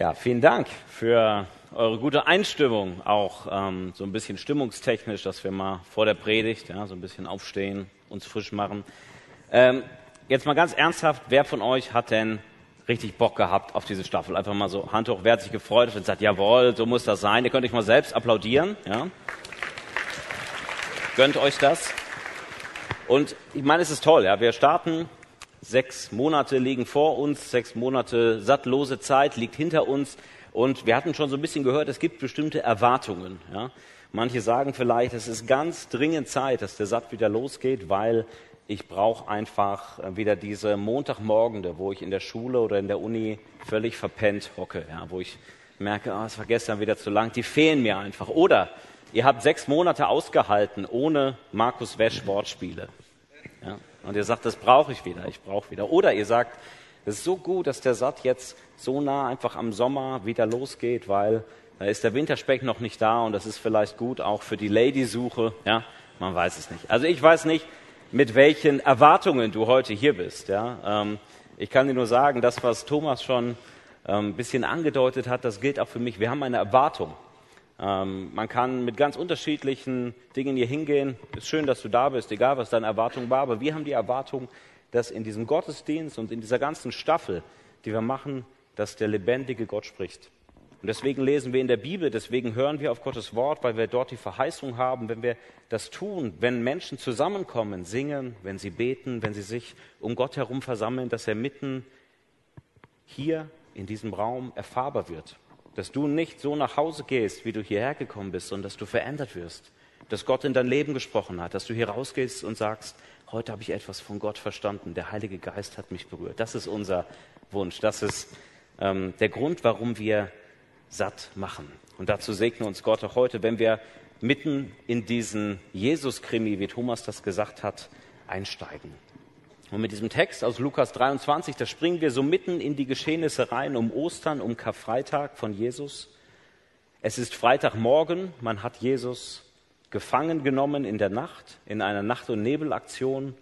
Ja, vielen Dank für eure gute Einstimmung, auch ähm, so ein bisschen stimmungstechnisch, dass wir mal vor der Predigt ja, so ein bisschen aufstehen, uns frisch machen. Ähm, jetzt mal ganz ernsthaft, wer von euch hat denn richtig Bock gehabt auf diese Staffel? Einfach mal so Hand hoch, wer hat sich gefreut und sagt, jawohl, so muss das sein. Ihr könnt euch mal selbst applaudieren. Ja? Gönnt euch das. Und ich meine, es ist toll. Ja? Wir starten Sechs Monate liegen vor uns, sechs Monate sattlose Zeit liegt hinter uns. Und wir hatten schon so ein bisschen gehört, es gibt bestimmte Erwartungen. Ja. Manche sagen vielleicht, es ist ganz dringend Zeit, dass der Satt wieder losgeht, weil ich brauche einfach wieder diese Montagmorgende, wo ich in der Schule oder in der Uni völlig verpennt hocke, ja, wo ich merke, oh, es war gestern wieder zu lang, die fehlen mir einfach. Oder ihr habt sechs Monate ausgehalten ohne Markus Wesch Wortspiele. Ja. Und ihr sagt, das brauche ich wieder, ich brauche wieder. Oder ihr sagt, es ist so gut, dass der Satt jetzt so nah einfach am Sommer wieder losgeht, weil da ist der Winterspeck noch nicht da und das ist vielleicht gut auch für die Lady-Suche. Ja, man weiß es nicht. Also ich weiß nicht, mit welchen Erwartungen du heute hier bist. Ja, ähm, ich kann dir nur sagen, das, was Thomas schon ähm, ein bisschen angedeutet hat, das gilt auch für mich. Wir haben eine Erwartung. Ähm, man kann mit ganz unterschiedlichen Dingen hier hingehen. Ist schön, dass du da bist, egal was deine Erwartung war. Aber wir haben die Erwartung, dass in diesem Gottesdienst und in dieser ganzen Staffel, die wir machen, dass der lebendige Gott spricht. Und deswegen lesen wir in der Bibel, deswegen hören wir auf Gottes Wort, weil wir dort die Verheißung haben, wenn wir das tun, wenn Menschen zusammenkommen, singen, wenn sie beten, wenn sie sich um Gott herum versammeln, dass er mitten hier in diesem Raum erfahrbar wird dass du nicht so nach Hause gehst, wie du hierher gekommen bist, sondern dass du verändert wirst, dass Gott in dein Leben gesprochen hat, dass du hier rausgehst und sagst, heute habe ich etwas von Gott verstanden, der Heilige Geist hat mich berührt. Das ist unser Wunsch, das ist ähm, der Grund, warum wir satt machen. Und dazu segne uns Gott auch heute, wenn wir mitten in diesen Jesus-Krimi, wie Thomas das gesagt hat, einsteigen. Und mit diesem Text aus Lukas 23, da springen wir so mitten in die Geschehnisse rein um Ostern, um Karfreitag von Jesus. Es ist Freitagmorgen, man hat Jesus gefangen genommen in der Nacht, in einer Nacht- und Nebelaktion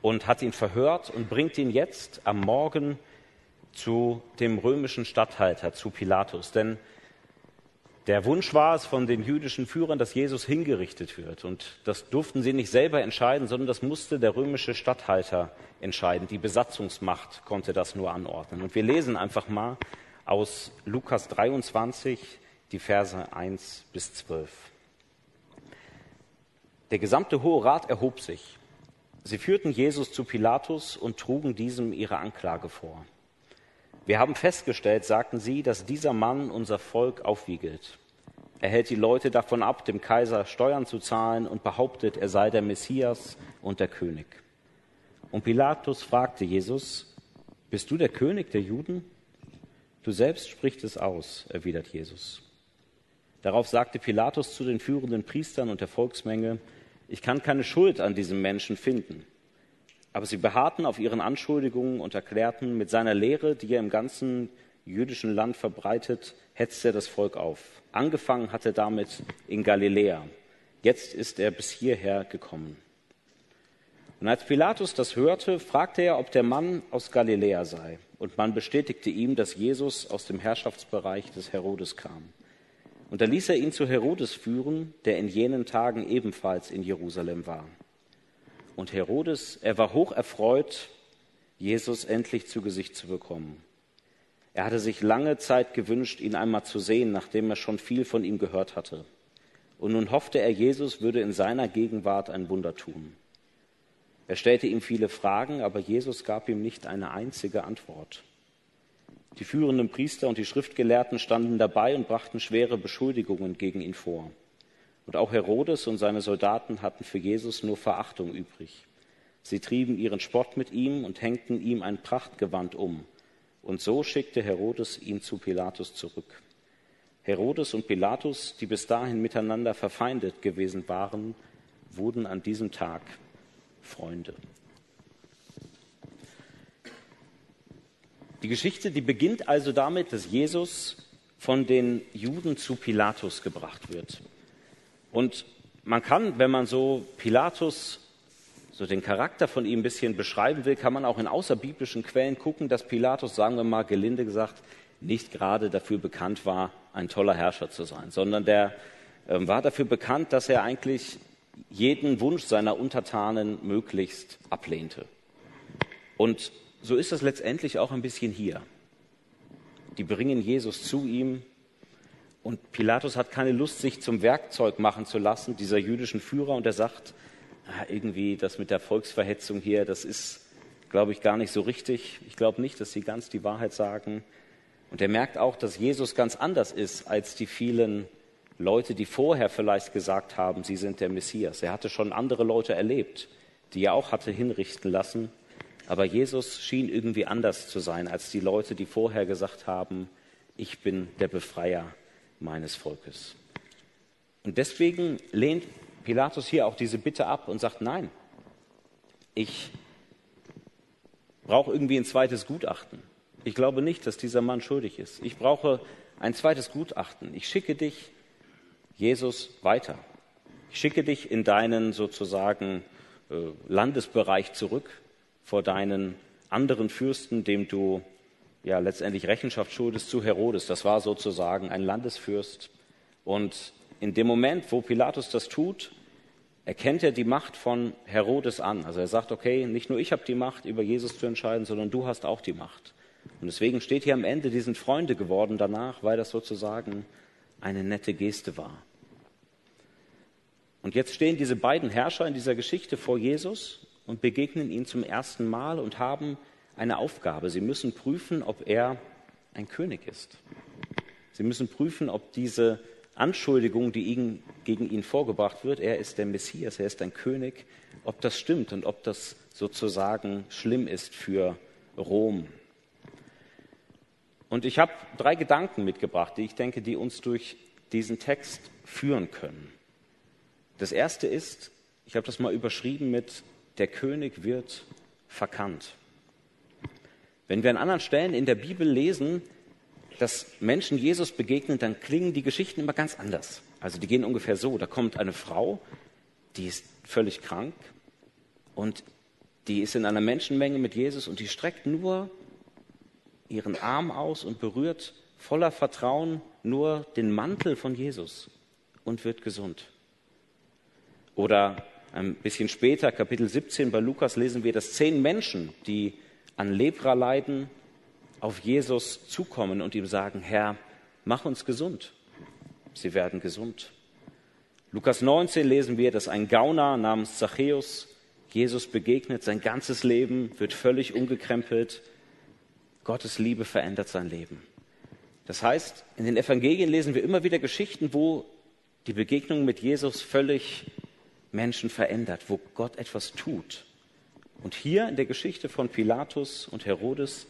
und hat ihn verhört und bringt ihn jetzt am Morgen zu dem römischen Statthalter, zu Pilatus. Denn der Wunsch war es von den jüdischen Führern, dass Jesus hingerichtet wird. Und das durften sie nicht selber entscheiden, sondern das musste der römische Statthalter entscheiden. Die Besatzungsmacht konnte das nur anordnen. Und wir lesen einfach mal aus Lukas 23 die Verse 1 bis 12. Der gesamte Hohe Rat erhob sich. Sie führten Jesus zu Pilatus und trugen diesem ihre Anklage vor. Wir haben festgestellt, sagten sie, dass dieser Mann unser Volk aufwiegelt. Er hält die Leute davon ab, dem Kaiser Steuern zu zahlen und behauptet, er sei der Messias und der König. Und Pilatus fragte Jesus, bist du der König der Juden? Du selbst sprichst es aus, erwidert Jesus. Darauf sagte Pilatus zu den führenden Priestern und der Volksmenge, ich kann keine Schuld an diesem Menschen finden. Aber sie beharrten auf ihren Anschuldigungen und erklärten, mit seiner Lehre, die er im ganzen jüdischen Land verbreitet, hetzt er das Volk auf. Angefangen hat er damit in Galiläa. Jetzt ist er bis hierher gekommen. Und als Pilatus das hörte, fragte er, ob der Mann aus Galiläa sei. Und man bestätigte ihm, dass Jesus aus dem Herrschaftsbereich des Herodes kam. Und da ließ er ihn zu Herodes führen, der in jenen Tagen ebenfalls in Jerusalem war. Und Herodes, er war hoch erfreut, Jesus endlich zu Gesicht zu bekommen. Er hatte sich lange Zeit gewünscht, ihn einmal zu sehen, nachdem er schon viel von ihm gehört hatte. Und nun hoffte er, Jesus würde in seiner Gegenwart ein Wunder tun. Er stellte ihm viele Fragen, aber Jesus gab ihm nicht eine einzige Antwort. Die führenden Priester und die Schriftgelehrten standen dabei und brachten schwere Beschuldigungen gegen ihn vor. Und auch Herodes und seine Soldaten hatten für Jesus nur Verachtung übrig. Sie trieben ihren Spott mit ihm und hängten ihm ein Prachtgewand um. Und so schickte Herodes ihn zu Pilatus zurück. Herodes und Pilatus, die bis dahin miteinander verfeindet gewesen waren, wurden an diesem Tag Freunde. Die Geschichte, die beginnt also damit, dass Jesus von den Juden zu Pilatus gebracht wird. Und man kann, wenn man so Pilatus, so den Charakter von ihm ein bisschen beschreiben will, kann man auch in außerbiblischen Quellen gucken, dass Pilatus, sagen wir mal gelinde gesagt, nicht gerade dafür bekannt war, ein toller Herrscher zu sein, sondern der ähm, war dafür bekannt, dass er eigentlich jeden Wunsch seiner Untertanen möglichst ablehnte. Und so ist es letztendlich auch ein bisschen hier. Die bringen Jesus zu ihm und Pilatus hat keine Lust, sich zum Werkzeug machen zu lassen, dieser jüdischen Führer, und er sagt, ah, irgendwie das mit der Volksverhetzung hier, das ist, glaube ich, gar nicht so richtig. Ich glaube nicht, dass sie ganz die Wahrheit sagen. Und er merkt auch, dass Jesus ganz anders ist als die vielen Leute, die vorher vielleicht gesagt haben, sie sind der Messias. Er hatte schon andere Leute erlebt, die er auch hatte hinrichten lassen. Aber Jesus schien irgendwie anders zu sein als die Leute, die vorher gesagt haben, ich bin der Befreier meines Volkes. Und deswegen lehnt Pilatus hier auch diese Bitte ab und sagt, nein, ich brauche irgendwie ein zweites Gutachten. Ich glaube nicht, dass dieser Mann schuldig ist. Ich brauche ein zweites Gutachten. Ich schicke dich, Jesus, weiter. Ich schicke dich in deinen sozusagen äh, Landesbereich zurück vor deinen anderen Fürsten, dem du ja letztendlich Rechenschaft schuldest zu Herodes. Das war sozusagen ein Landesfürst. Und in dem Moment, wo Pilatus das tut, erkennt er die Macht von Herodes an. Also er sagt, okay, nicht nur ich habe die Macht, über Jesus zu entscheiden, sondern du hast auch die Macht. Und deswegen steht hier am Ende, die sind Freunde geworden danach, weil das sozusagen eine nette Geste war. Und jetzt stehen diese beiden Herrscher in dieser Geschichte vor Jesus und begegnen ihm zum ersten Mal und haben eine Aufgabe. Sie müssen prüfen, ob er ein König ist. Sie müssen prüfen, ob diese Anschuldigung, die ihnen, gegen ihn vorgebracht wird, er ist der Messias, er ist ein König, ob das stimmt und ob das sozusagen schlimm ist für Rom. Und ich habe drei Gedanken mitgebracht, die ich denke, die uns durch diesen Text führen können. Das erste ist, ich habe das mal überschrieben mit, der König wird verkannt. Wenn wir an anderen Stellen in der Bibel lesen, dass Menschen Jesus begegnen, dann klingen die Geschichten immer ganz anders. Also die gehen ungefähr so, da kommt eine Frau, die ist völlig krank und die ist in einer Menschenmenge mit Jesus und die streckt nur ihren Arm aus und berührt voller Vertrauen nur den Mantel von Jesus und wird gesund. Oder ein bisschen später, Kapitel 17 bei Lukas, lesen wir, dass zehn Menschen, die an Lepra leiden, auf Jesus zukommen und ihm sagen, Herr, mach uns gesund. Sie werden gesund. Lukas 19 lesen wir, dass ein Gauner namens Zachäus Jesus begegnet, sein ganzes Leben wird völlig umgekrempelt, Gottes Liebe verändert sein Leben. Das heißt, in den Evangelien lesen wir immer wieder Geschichten, wo die Begegnung mit Jesus völlig Menschen verändert, wo Gott etwas tut. Und hier in der Geschichte von Pilatus und Herodes,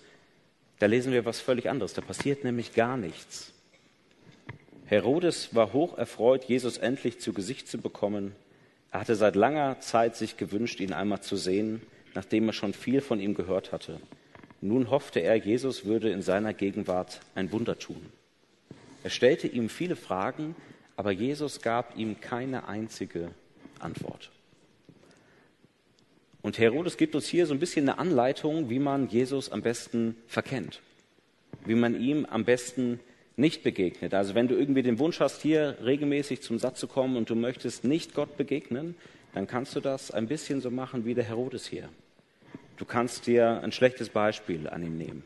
da lesen wir was völlig anderes. Da passiert nämlich gar nichts. Herodes war hoch erfreut, Jesus endlich zu Gesicht zu bekommen. Er hatte seit langer Zeit sich gewünscht, ihn einmal zu sehen, nachdem er schon viel von ihm gehört hatte. Nun hoffte er, Jesus würde in seiner Gegenwart ein Wunder tun. Er stellte ihm viele Fragen, aber Jesus gab ihm keine einzige Antwort. Und Herodes gibt uns hier so ein bisschen eine Anleitung, wie man Jesus am besten verkennt, wie man ihm am besten nicht begegnet. Also wenn du irgendwie den Wunsch hast, hier regelmäßig zum Satz zu kommen und du möchtest nicht Gott begegnen, dann kannst du das ein bisschen so machen wie der Herodes hier. Du kannst dir ein schlechtes Beispiel an ihm nehmen.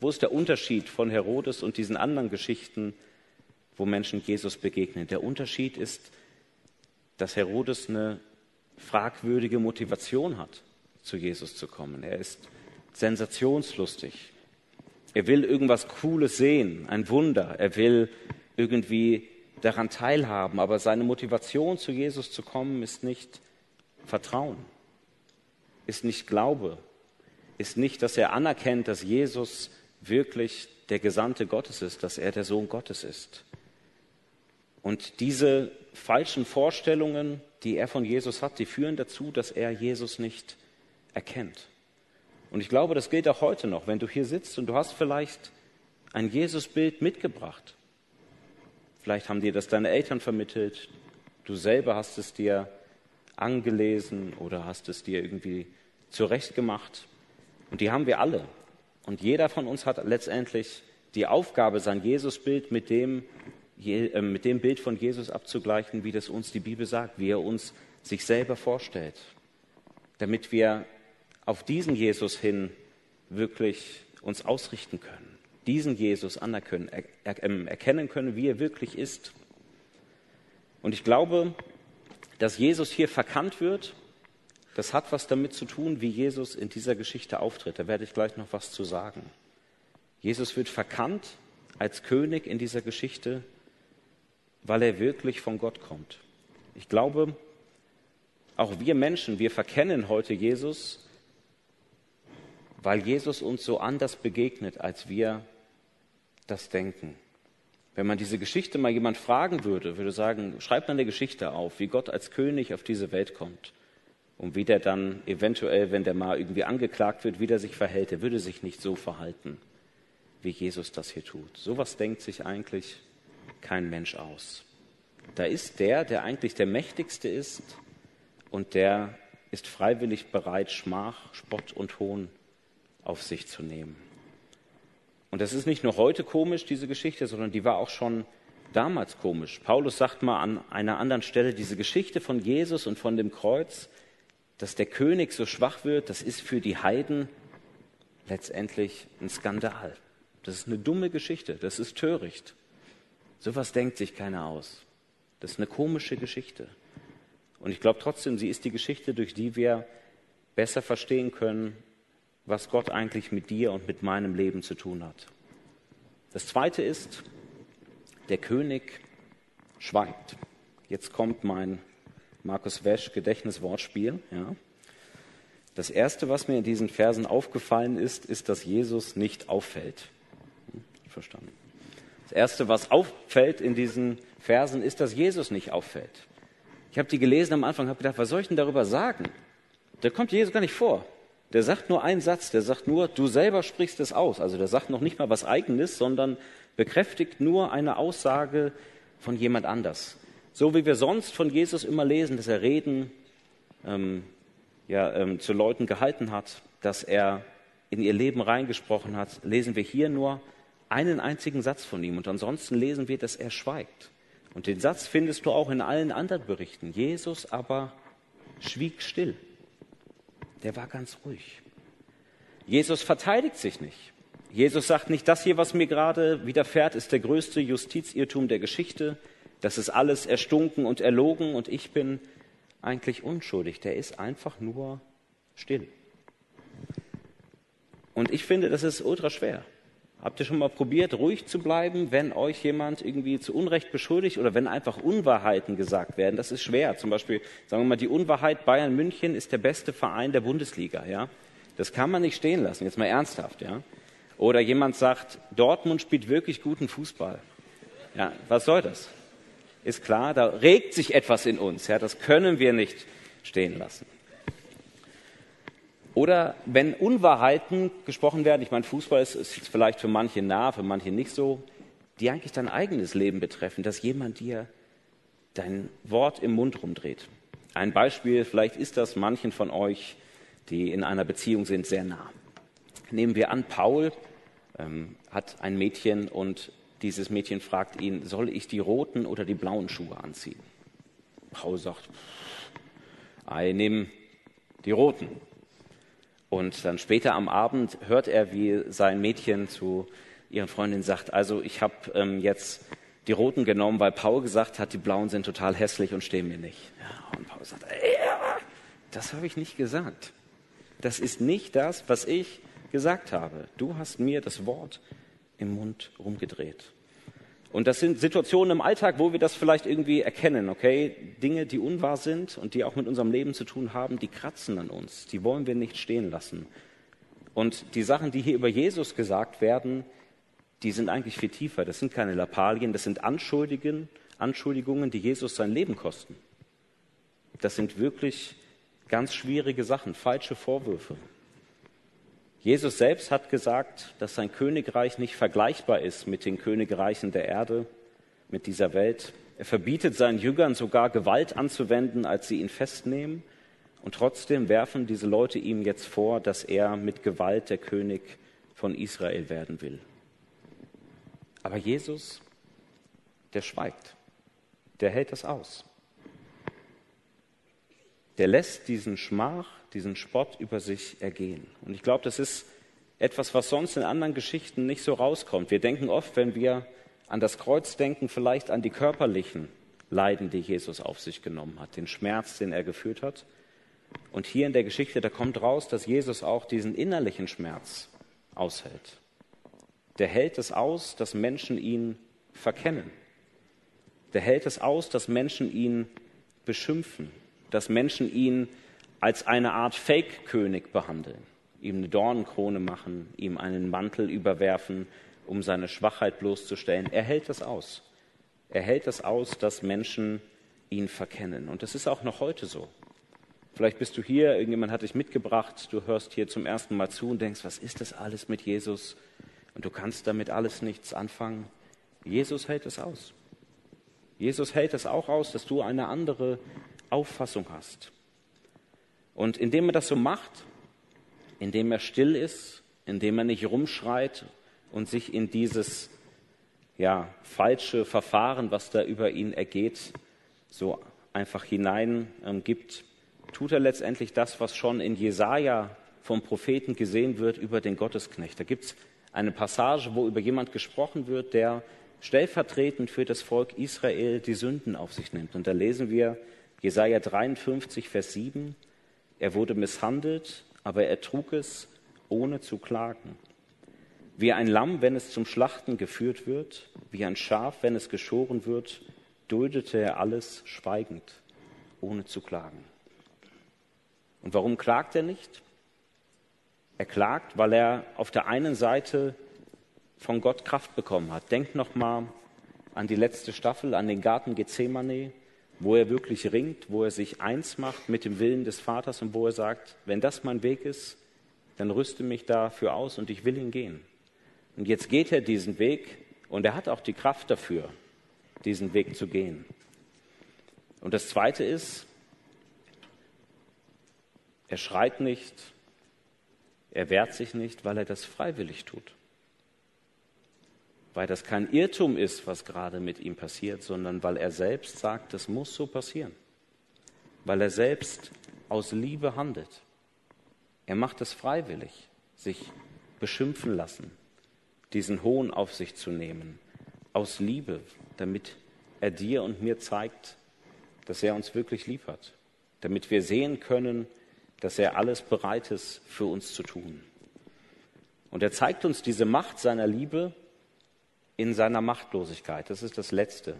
Wo ist der Unterschied von Herodes und diesen anderen Geschichten, wo Menschen Jesus begegnen? Der Unterschied ist, dass Herodes eine fragwürdige Motivation hat, zu Jesus zu kommen. Er ist sensationslustig. Er will irgendwas Cooles sehen, ein Wunder. Er will irgendwie daran teilhaben. Aber seine Motivation, zu Jesus zu kommen, ist nicht Vertrauen, ist nicht Glaube, ist nicht, dass er anerkennt, dass Jesus wirklich der Gesandte Gottes ist, dass er der Sohn Gottes ist. Und diese falschen Vorstellungen, die er von Jesus hat, die führen dazu, dass er Jesus nicht erkennt. Und ich glaube, das gilt auch heute noch, wenn du hier sitzt und du hast vielleicht ein Jesusbild mitgebracht. Vielleicht haben dir das deine Eltern vermittelt, du selber hast es dir angelesen oder hast es dir irgendwie zurechtgemacht. Und die haben wir alle. Und jeder von uns hat letztendlich die Aufgabe, sein Jesusbild mit dem, mit dem Bild von Jesus abzugleichen, wie das uns die Bibel sagt, wie er uns sich selber vorstellt, damit wir auf diesen Jesus hin wirklich uns ausrichten können, diesen Jesus anerkennen, ähm, erkennen können, wie er wirklich ist. Und ich glaube, dass Jesus hier verkannt wird, das hat was damit zu tun, wie Jesus in dieser Geschichte auftritt. Da werde ich gleich noch was zu sagen. Jesus wird verkannt als König in dieser Geschichte, weil er wirklich von Gott kommt. Ich glaube, auch wir Menschen, wir verkennen heute Jesus, weil Jesus uns so anders begegnet, als wir das denken. Wenn man diese Geschichte mal jemand fragen würde, würde sagen, schreibt man eine Geschichte auf, wie Gott als König auf diese Welt kommt und wie der dann eventuell, wenn der mal irgendwie angeklagt wird, wie der sich verhält. Er würde sich nicht so verhalten, wie Jesus das hier tut. Sowas denkt sich eigentlich kein Mensch aus. Da ist der, der eigentlich der Mächtigste ist und der ist freiwillig bereit, Schmach, Spott und Hohn auf sich zu nehmen. Und das ist nicht nur heute komisch, diese Geschichte, sondern die war auch schon damals komisch. Paulus sagt mal an einer anderen Stelle, diese Geschichte von Jesus und von dem Kreuz, dass der König so schwach wird, das ist für die Heiden letztendlich ein Skandal. Das ist eine dumme Geschichte, das ist töricht. Sowas denkt sich keiner aus. Das ist eine komische Geschichte. Und ich glaube trotzdem, sie ist die Geschichte, durch die wir besser verstehen können, was Gott eigentlich mit dir und mit meinem Leben zu tun hat. Das Zweite ist, der König schweigt. Jetzt kommt mein Markus Wesch Gedächtniswortspiel. Ja. Das Erste, was mir in diesen Versen aufgefallen ist, ist, dass Jesus nicht auffällt. Hm, verstanden. Das Erste, was auffällt in diesen Versen, ist, dass Jesus nicht auffällt. Ich habe die gelesen am Anfang und habe gedacht, was soll ich denn darüber sagen? Da kommt Jesus gar nicht vor. Der sagt nur einen Satz, der sagt nur, du selber sprichst es aus. Also der sagt noch nicht mal was eigenes, sondern bekräftigt nur eine Aussage von jemand anders. So wie wir sonst von Jesus immer lesen, dass er Reden ähm, ja, ähm, zu Leuten gehalten hat, dass er in ihr Leben reingesprochen hat, lesen wir hier nur einen einzigen Satz von ihm. Und ansonsten lesen wir, dass er schweigt. Und den Satz findest du auch in allen anderen Berichten. Jesus aber schwieg still der war ganz ruhig. Jesus verteidigt sich nicht. Jesus sagt nicht, das hier, was mir gerade widerfährt, ist der größte Justizirrtum der Geschichte. Das ist alles erstunken und erlogen und ich bin eigentlich unschuldig. Der ist einfach nur still. Und ich finde, das ist ultra schwer. Habt ihr schon mal probiert, ruhig zu bleiben, wenn euch jemand irgendwie zu Unrecht beschuldigt oder wenn einfach Unwahrheiten gesagt werden? Das ist schwer. Zum Beispiel, sagen wir mal, die Unwahrheit Bayern München ist der beste Verein der Bundesliga, ja? Das kann man nicht stehen lassen, jetzt mal ernsthaft, ja? Oder jemand sagt, Dortmund spielt wirklich guten Fußball. Ja, was soll das? Ist klar, da regt sich etwas in uns, ja? Das können wir nicht stehen lassen. Oder wenn Unwahrheiten gesprochen werden, ich meine, Fußball ist, ist vielleicht für manche nah, für manche nicht so, die eigentlich dein eigenes Leben betreffen, dass jemand dir dein Wort im Mund rumdreht. Ein Beispiel, vielleicht ist das manchen von euch, die in einer Beziehung sind, sehr nah. Nehmen wir an, Paul ähm, hat ein Mädchen und dieses Mädchen fragt ihn, soll ich die roten oder die blauen Schuhe anziehen? Paul sagt, ich nehme die roten. Und dann später am Abend hört er, wie sein Mädchen zu ihren Freundinnen sagt, also ich habe ähm, jetzt die roten genommen, weil Paul gesagt hat, die blauen sind total hässlich und stehen mir nicht. Ja, und Paul sagt, ja, das habe ich nicht gesagt. Das ist nicht das, was ich gesagt habe. Du hast mir das Wort im Mund rumgedreht. Und das sind Situationen im Alltag, wo wir das vielleicht irgendwie erkennen, okay? Dinge, die unwahr sind und die auch mit unserem Leben zu tun haben, die kratzen an uns. Die wollen wir nicht stehen lassen. Und die Sachen, die hier über Jesus gesagt werden, die sind eigentlich viel tiefer. Das sind keine Lappalien, das sind Anschuldigungen, Anschuldigungen, die Jesus sein Leben kosten. Das sind wirklich ganz schwierige Sachen, falsche Vorwürfe. Jesus selbst hat gesagt, dass sein Königreich nicht vergleichbar ist mit den Königreichen der Erde, mit dieser Welt. Er verbietet seinen Jüngern sogar Gewalt anzuwenden, als sie ihn festnehmen. Und trotzdem werfen diese Leute ihm jetzt vor, dass er mit Gewalt der König von Israel werden will. Aber Jesus, der schweigt, der hält das aus. Der lässt diesen Schmach, diesen Spott über sich ergehen. Und ich glaube, das ist etwas, was sonst in anderen Geschichten nicht so rauskommt. Wir denken oft, wenn wir an das Kreuz denken, vielleicht an die körperlichen Leiden, die Jesus auf sich genommen hat, den Schmerz, den er geführt hat. Und hier in der Geschichte, da kommt raus, dass Jesus auch diesen innerlichen Schmerz aushält. Der hält es aus, dass Menschen ihn verkennen. Der hält es aus, dass Menschen ihn beschimpfen, dass Menschen ihn als eine Art Fake-König behandeln, ihm eine Dornenkrone machen, ihm einen Mantel überwerfen, um seine Schwachheit bloßzustellen. Er hält das aus. Er hält das aus, dass Menschen ihn verkennen. Und das ist auch noch heute so. Vielleicht bist du hier, irgendjemand hat dich mitgebracht, du hörst hier zum ersten Mal zu und denkst, was ist das alles mit Jesus? Und du kannst damit alles nichts anfangen. Jesus hält es aus. Jesus hält es auch aus, dass du eine andere Auffassung hast. Und indem er das so macht, indem er still ist, indem er nicht rumschreit und sich in dieses ja, falsche Verfahren, was da über ihn ergeht, so einfach hinein ähm, tut er letztendlich das, was schon in Jesaja vom Propheten gesehen wird über den Gottesknecht. Da gibt es eine Passage, wo über jemand gesprochen wird, der stellvertretend für das Volk Israel die Sünden auf sich nimmt. Und da lesen wir Jesaja 53, Vers 7. Er wurde misshandelt, aber er trug es, ohne zu klagen. Wie ein Lamm, wenn es zum Schlachten geführt wird, wie ein Schaf, wenn es geschoren wird, duldete er alles schweigend, ohne zu klagen. Und warum klagt er nicht? Er klagt, weil er auf der einen Seite von Gott Kraft bekommen hat. Denkt noch mal an die letzte Staffel, an den Garten Gethsemane, wo er wirklich ringt, wo er sich eins macht mit dem Willen des Vaters und wo er sagt, wenn das mein Weg ist, dann rüste mich dafür aus und ich will ihn gehen. Und jetzt geht er diesen Weg und er hat auch die Kraft dafür, diesen Weg zu gehen. Und das Zweite ist, er schreit nicht, er wehrt sich nicht, weil er das freiwillig tut. Weil das kein Irrtum ist, was gerade mit ihm passiert, sondern weil er selbst sagt, das muss so passieren. Weil er selbst aus Liebe handelt. Er macht es freiwillig, sich beschimpfen lassen, diesen Hohn auf sich zu nehmen, aus Liebe, damit er dir und mir zeigt, dass er uns wirklich lieb hat, damit wir sehen können, dass er alles bereit ist für uns zu tun. Und er zeigt uns diese Macht seiner Liebe in seiner Machtlosigkeit. Das ist das Letzte,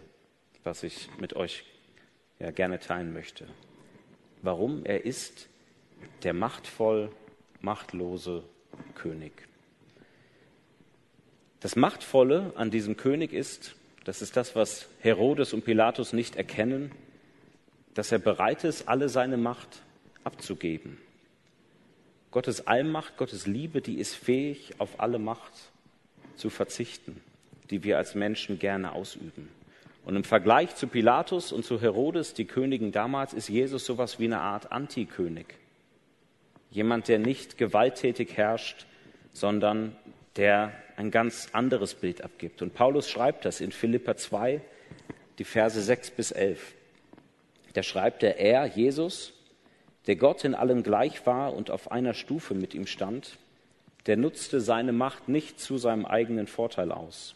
was ich mit euch ja, gerne teilen möchte. Warum? Er ist der machtvoll machtlose König. Das Machtvolle an diesem König ist, das ist das, was Herodes und Pilatus nicht erkennen, dass er bereit ist, alle seine Macht abzugeben. Gottes Allmacht, Gottes Liebe, die ist fähig, auf alle Macht zu verzichten, die wir als Menschen gerne ausüben. Und im Vergleich zu Pilatus und zu Herodes, die Königen damals, ist Jesus sowas wie eine Art Antikönig. Jemand, der nicht gewalttätig herrscht, sondern der ein ganz anderes Bild abgibt. Und Paulus schreibt das in Philippa 2, die Verse 6 bis 11. Da schreibt er, er, Jesus, der Gott in allem gleich war und auf einer Stufe mit ihm stand, der nutzte seine Macht nicht zu seinem eigenen Vorteil aus.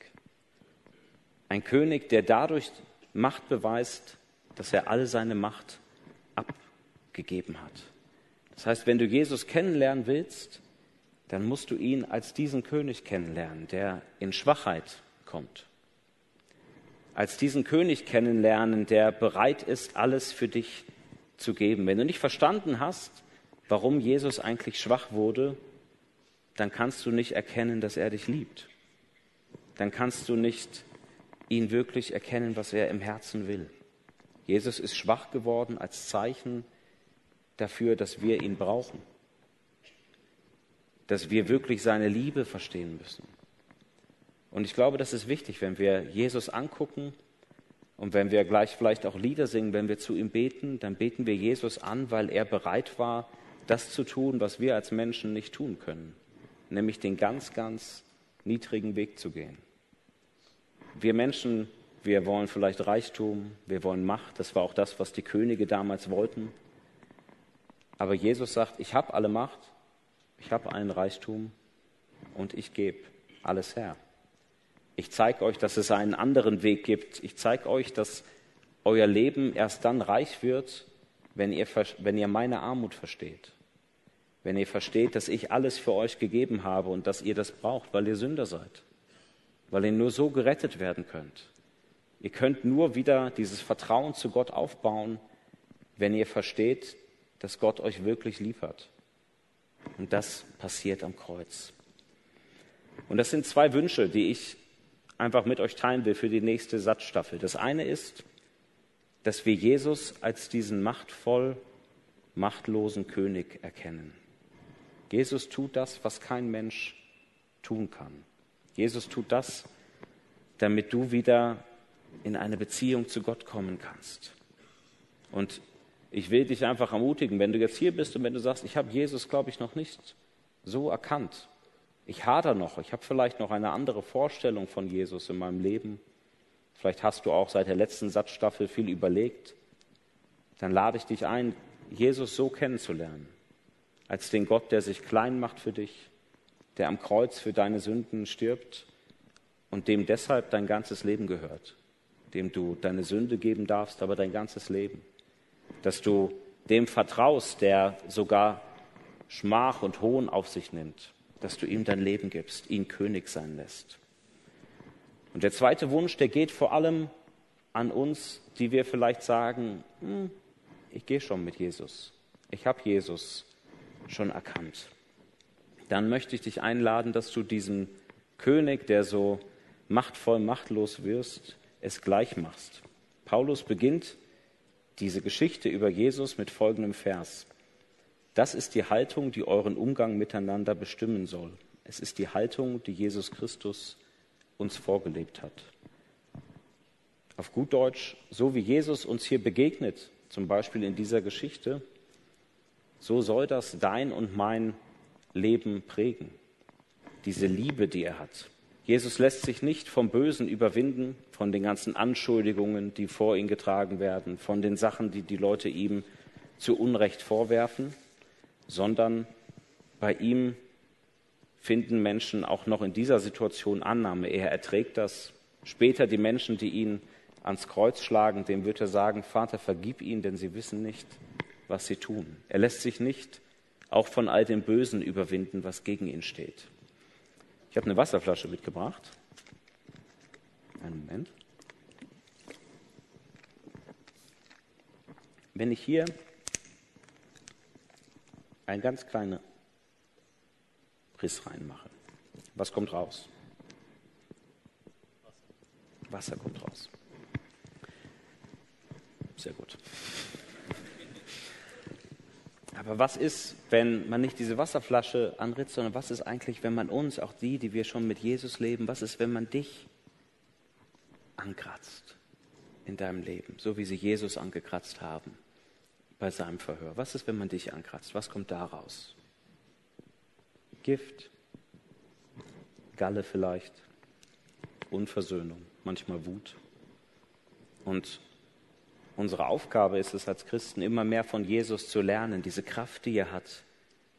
Ein König, der dadurch Macht beweist, dass er alle seine Macht abgegeben hat. Das heißt, wenn du Jesus kennenlernen willst, dann musst du ihn als diesen König kennenlernen, der in Schwachheit kommt. Als diesen König kennenlernen, der bereit ist, alles für dich zu geben. Wenn du nicht verstanden hast, warum Jesus eigentlich schwach wurde, dann kannst du nicht erkennen, dass er dich liebt. Dann kannst du nicht ihn wirklich erkennen, was er im Herzen will. Jesus ist schwach geworden als Zeichen dafür, dass wir ihn brauchen, dass wir wirklich seine Liebe verstehen müssen. Und ich glaube, das ist wichtig, wenn wir Jesus angucken und wenn wir gleich vielleicht auch Lieder singen, wenn wir zu ihm beten, dann beten wir Jesus an, weil er bereit war, das zu tun, was wir als Menschen nicht tun können, nämlich den ganz, ganz niedrigen Weg zu gehen. Wir Menschen, wir wollen vielleicht Reichtum, wir wollen Macht, das war auch das, was die Könige damals wollten. Aber Jesus sagt, ich habe alle Macht, ich habe einen Reichtum und ich gebe alles her. Ich zeige euch, dass es einen anderen Weg gibt. Ich zeige euch, dass euer Leben erst dann reich wird, wenn ihr, wenn ihr meine Armut versteht. Wenn ihr versteht, dass ich alles für euch gegeben habe und dass ihr das braucht, weil ihr Sünder seid. Weil ihr nur so gerettet werden könnt. Ihr könnt nur wieder dieses Vertrauen zu Gott aufbauen, wenn ihr versteht, dass Gott euch wirklich liefert. Und das passiert am Kreuz. Und das sind zwei Wünsche, die ich einfach mit euch teilen will für die nächste Satzstaffel. Das eine ist, dass wir Jesus als diesen machtvoll machtlosen König erkennen. Jesus tut das, was kein Mensch tun kann. Jesus tut das, damit du wieder in eine Beziehung zu Gott kommen kannst. Und ich will dich einfach ermutigen, wenn du jetzt hier bist und wenn du sagst, ich habe Jesus, glaube ich, noch nicht so erkannt, ich hader noch, ich habe vielleicht noch eine andere Vorstellung von Jesus in meinem Leben. Vielleicht hast du auch seit der letzten Satzstaffel viel überlegt. Dann lade ich dich ein, Jesus so kennenzulernen, als den Gott, der sich klein macht für dich, der am Kreuz für deine Sünden stirbt und dem deshalb dein ganzes Leben gehört, dem du deine Sünde geben darfst, aber dein ganzes Leben. Dass du dem vertraust, der sogar Schmach und Hohn auf sich nimmt dass du ihm dein Leben gibst, ihn König sein lässt. Und der zweite Wunsch, der geht vor allem an uns, die wir vielleicht sagen, hm, ich gehe schon mit Jesus, ich habe Jesus schon erkannt. Dann möchte ich dich einladen, dass du diesem König, der so machtvoll, machtlos wirst, es gleich machst. Paulus beginnt diese Geschichte über Jesus mit folgendem Vers. Das ist die Haltung, die euren Umgang miteinander bestimmen soll. Es ist die Haltung, die Jesus Christus uns vorgelebt hat. Auf gut Deutsch, so wie Jesus uns hier begegnet, zum Beispiel in dieser Geschichte, so soll das dein und mein Leben prägen. Diese Liebe, die er hat. Jesus lässt sich nicht vom Bösen überwinden, von den ganzen Anschuldigungen, die vor ihn getragen werden, von den Sachen, die die Leute ihm zu Unrecht vorwerfen sondern bei ihm finden Menschen auch noch in dieser Situation Annahme. Er erträgt das. Später die Menschen, die ihn ans Kreuz schlagen, dem wird er sagen, Vater, vergib ihnen, denn sie wissen nicht, was sie tun. Er lässt sich nicht auch von all dem Bösen überwinden, was gegen ihn steht. Ich habe eine Wasserflasche mitgebracht. Einen Moment. Wenn ich hier einen ganz kleinen Riss reinmache. Was kommt raus? Wasser kommt raus. Sehr gut. Aber was ist, wenn man nicht diese Wasserflasche anritzt, sondern was ist eigentlich, wenn man uns, auch die, die wir schon mit Jesus leben, was ist, wenn man dich ankratzt in deinem Leben, so wie sie Jesus angekratzt haben? bei seinem Verhör? Was ist, wenn man dich ankratzt? Was kommt da raus? Gift, Galle vielleicht, Unversöhnung, manchmal Wut. Und unsere Aufgabe ist es als Christen, immer mehr von Jesus zu lernen, diese Kraft, die er hat,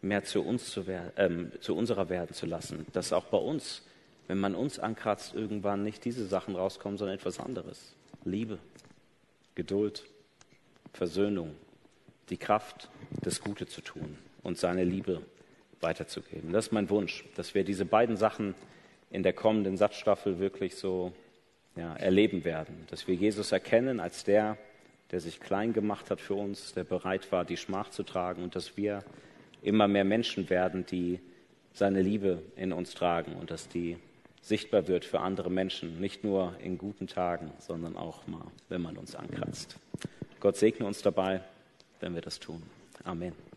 mehr zu, uns zu, äh, zu unserer werden zu lassen. Dass auch bei uns, wenn man uns ankratzt, irgendwann nicht diese Sachen rauskommen, sondern etwas anderes. Liebe, Geduld, Versöhnung, die Kraft, das Gute zu tun und seine Liebe weiterzugeben. Das ist mein Wunsch, dass wir diese beiden Sachen in der kommenden Satzstaffel wirklich so ja, erleben werden, dass wir Jesus erkennen als der, der sich klein gemacht hat für uns, der bereit war, die Schmach zu tragen und dass wir immer mehr Menschen werden, die seine Liebe in uns tragen und dass die sichtbar wird für andere Menschen, nicht nur in guten Tagen, sondern auch mal, wenn man uns ankratzt. Gott segne uns dabei, wenn wir das tun. Amen.